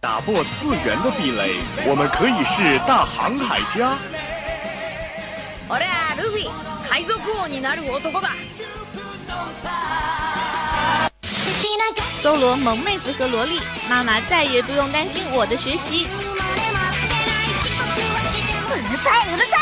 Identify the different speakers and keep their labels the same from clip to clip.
Speaker 1: 打破次元的壁垒，我们可以是大航海家。
Speaker 2: 我俩路飞，海賊王になる男だ。
Speaker 3: 搜罗萌妹子和萝莉，妈妈再也不用担心我的学习。
Speaker 4: うるさいうるさい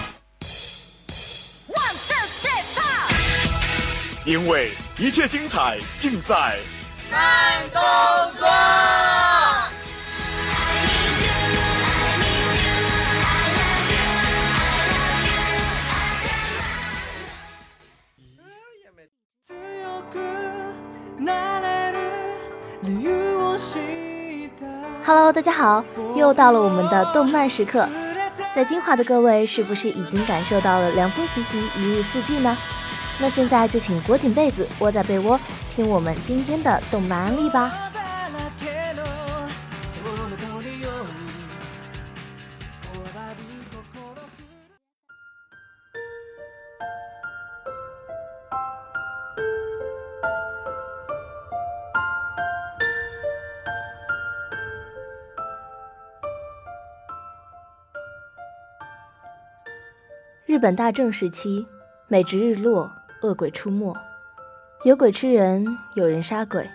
Speaker 1: 因为一切精彩尽在
Speaker 2: 慢动作。
Speaker 5: Hello，大家好，又到了我们的动漫时刻。在金华的各位，是不是已经感受到了凉风习习，一日四季呢？那现在就请裹紧被子，窝在被窝，听我们今天的动漫案例吧。日本大正时期，每值日落，恶鬼出没，有鬼吃人，有人杀鬼。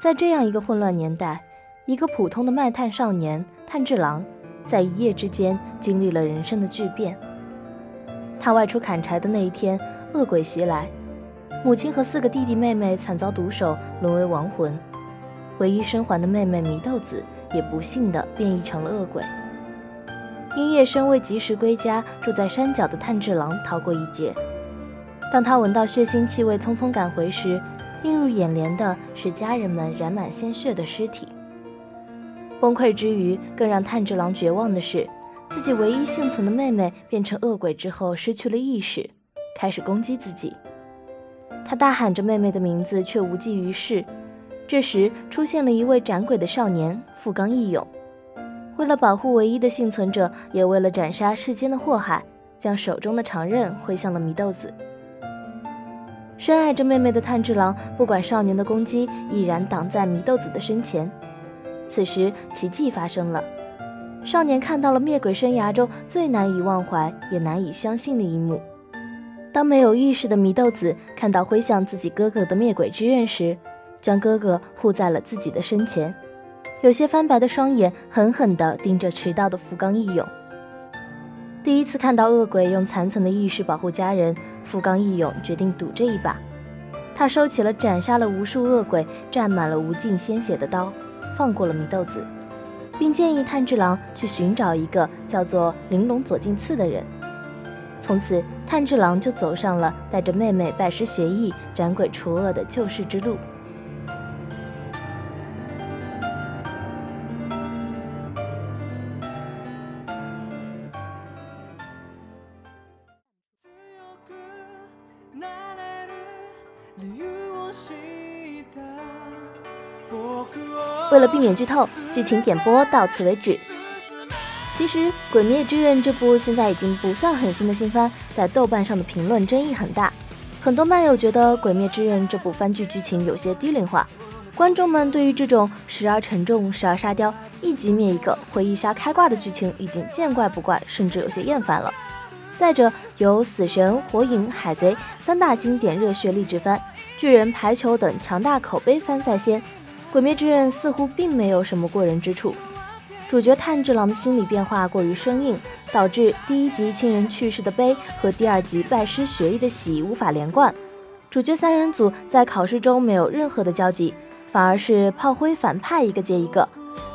Speaker 5: 在这样一个混乱年代，一个普通的卖炭少年炭治郎，在一夜之间经历了人生的巨变。他外出砍柴的那一天，恶鬼袭来，母亲和四个弟弟妹妹惨遭毒手，沦为亡魂。唯一生还的妹妹祢豆子，也不幸的变异成了恶鬼。因夜深未及时归家，住在山脚的炭治郎逃过一劫。当他闻到血腥气味，匆匆赶回时，映入眼帘的是家人们染满鲜血的尸体。崩溃之余，更让炭治郎绝望的是，自己唯一幸存的妹妹变成恶鬼之后失去了意识，开始攻击自己。他大喊着妹妹的名字，却无济于事。这时，出现了一位斩鬼的少年富冈义勇。为了保护唯一的幸存者，也为了斩杀世间的祸害，将手中的长刃挥向了祢豆子。深爱着妹妹的炭治郎，不管少年的攻击，毅然挡在祢豆子的身前。此时，奇迹发生了，少年看到了灭鬼生涯中最难以忘怀也难以相信的一幕：当没有意识的祢豆子看到挥向自己哥哥的灭鬼之刃时，将哥哥护在了自己的身前。有些翻白的双眼狠狠地盯着迟到的福冈义勇。第一次看到恶鬼用残存的意识保护家人，富冈义勇决定赌这一把。他收起了斩杀了无数恶鬼、沾满了无尽鲜血的刀，放过了祢豆子，并建议炭治郎去寻找一个叫做玲珑左近次的人。从此，炭治郎就走上了带着妹妹拜师学艺、斩鬼除恶的救世之路。为了避免剧透，剧情点播到此为止。其实，《鬼灭之刃》这部现在已经不算很新的新番，在豆瓣上的评论争议很大。很多漫友觉得《鬼灭之刃》这部番剧剧情有些低龄化，观众们对于这种时而沉重、时而沙雕、一集灭一个会一杀开挂的剧情已经见怪不怪，甚至有些厌烦了。再者，有《死神》《火影》《海贼》三大经典热血励志番，《巨人》《排球》等强大口碑番在先。《鬼灭之刃》似乎并没有什么过人之处，主角炭治郎的心理变化过于生硬，导致第一集亲人去世的悲和第二集拜师学艺的喜无法连贯。主角三人组在考试中没有任何的交集，反而是炮灰反派一个接一个，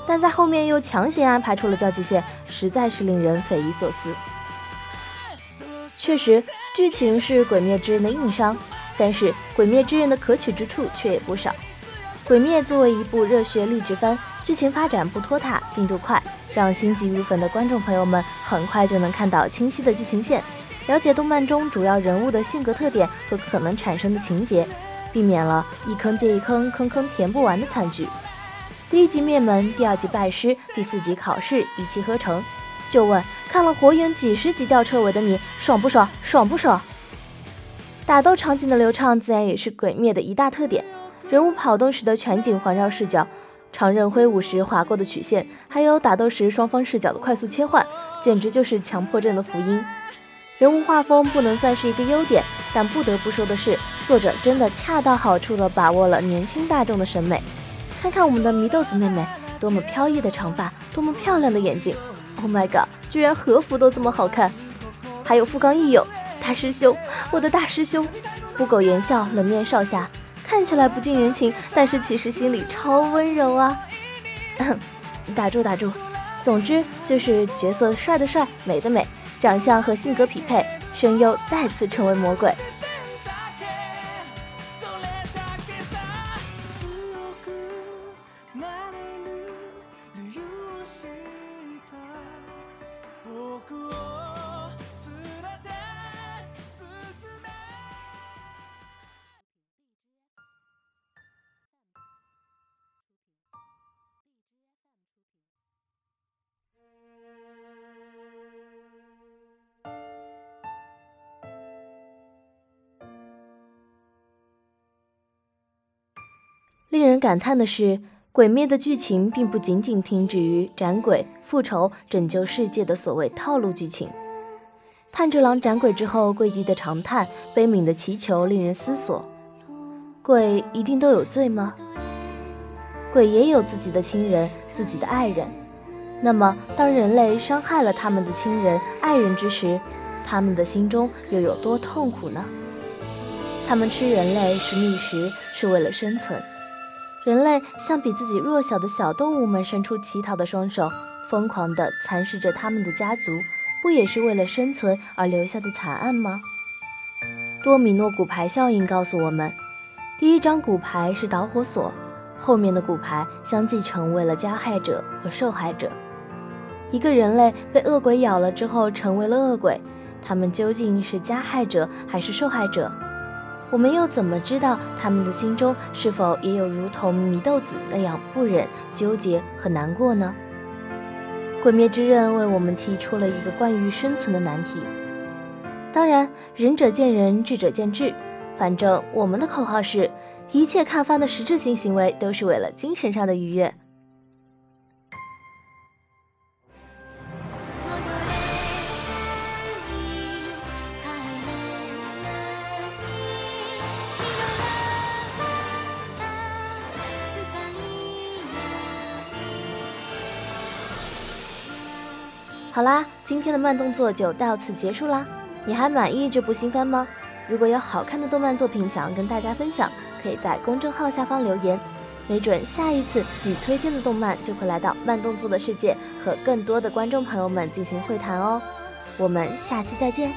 Speaker 5: 但在后面又强行安排出了交集线，实在是令人匪夷所思。确实，剧情是《鬼灭之刃》的硬伤。但是《鬼灭之刃》的可取之处却也不少。《鬼灭》作为一部热血励志番，剧情发展不拖沓，进度快，让心急如焚的观众朋友们很快就能看到清晰的剧情线，了解动漫中主要人物的性格特点和可能产生的情节，避免了一坑接一坑、坑坑填不完的惨剧。第一集灭门，第二集拜师，第四集考试，一气呵成。就问看了火影几十集吊车尾的你，爽不爽？爽不爽？打斗场景的流畅，自然也是鬼灭的一大特点。人物跑动时的全景环绕视角，长刃挥舞时划过的曲线，还有打斗时双方视角的快速切换，简直就是强迫症的福音。人物画风不能算是一个优点，但不得不说的是，作者真的恰到好处地把握了年轻大众的审美。看看我们的祢豆子妹妹，多么飘逸的长发，多么漂亮的眼睛。Oh my god！居然和服都这么好看，还有富冈义勇大师兄，我的大师兄，不苟言笑，冷面少侠，看起来不近人情，但是其实心里超温柔啊！打住打住，总之就是角色帅的帅，美的美，长相和性格匹配，声优再次成为魔鬼。令人感叹的是，《鬼灭》的剧情并不仅仅停止于斩鬼、复仇、拯救世界的所谓套路剧情。炭治郎斩鬼之后跪地的长叹、悲悯的祈求，令人思索：鬼一定都有罪吗？鬼也有自己的亲人、自己的爱人。那么，当人类伤害了他们的亲人、爱人之时，他们的心中又有多痛苦呢？他们吃人类是觅食，是为了生存。人类向比自己弱小的小动物们伸出乞讨的双手，疯狂地蚕食着他们的家族，不也是为了生存而留下的惨案吗？多米诺骨牌效应告诉我们，第一张骨牌是导火索，后面的骨牌相继成为了加害者和受害者。一个人类被恶鬼咬了之后成为了恶鬼，他们究竟是加害者还是受害者？我们又怎么知道他们的心中是否也有如同祢豆子那样不忍、纠结和难过呢？《鬼灭之刃》为我们提出了一个关于生存的难题。当然，仁者见仁，智者见智。反正我们的口号是：一切看番的实质性行为都是为了精神上的愉悦。好啦，今天的慢动作就到此结束啦。你还满意这部新番吗？如果有好看的动漫作品想要跟大家分享，可以在公众号下方留言，没准下一次你推荐的动漫就会来到慢动作的世界，和更多的观众朋友们进行会谈哦。我们下期再见。